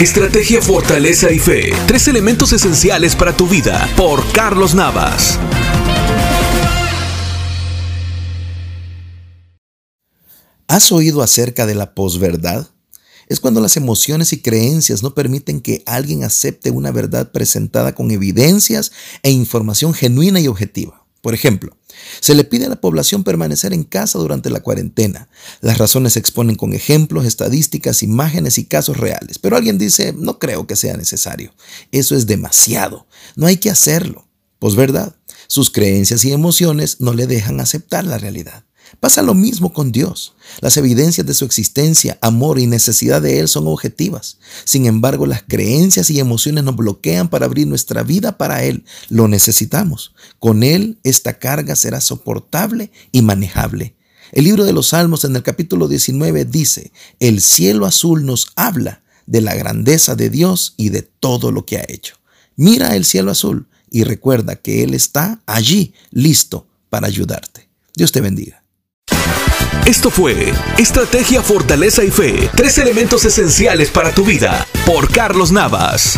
Estrategia, fortaleza y fe. Tres elementos esenciales para tu vida. Por Carlos Navas. ¿Has oído acerca de la posverdad? Es cuando las emociones y creencias no permiten que alguien acepte una verdad presentada con evidencias e información genuina y objetiva. Por ejemplo, se le pide a la población permanecer en casa durante la cuarentena. Las razones se exponen con ejemplos, estadísticas, imágenes y casos reales. Pero alguien dice, no creo que sea necesario. Eso es demasiado. No hay que hacerlo. Pues verdad, sus creencias y emociones no le dejan aceptar la realidad. Pasa lo mismo con Dios. Las evidencias de su existencia, amor y necesidad de Él son objetivas. Sin embargo, las creencias y emociones nos bloquean para abrir nuestra vida para Él. Lo necesitamos. Con Él esta carga será soportable y manejable. El libro de los Salmos en el capítulo 19 dice, el cielo azul nos habla de la grandeza de Dios y de todo lo que ha hecho. Mira el cielo azul y recuerda que Él está allí, listo para ayudarte. Dios te bendiga. Esto fue Estrategia, Fortaleza y Fe, tres elementos esenciales para tu vida, por Carlos Navas.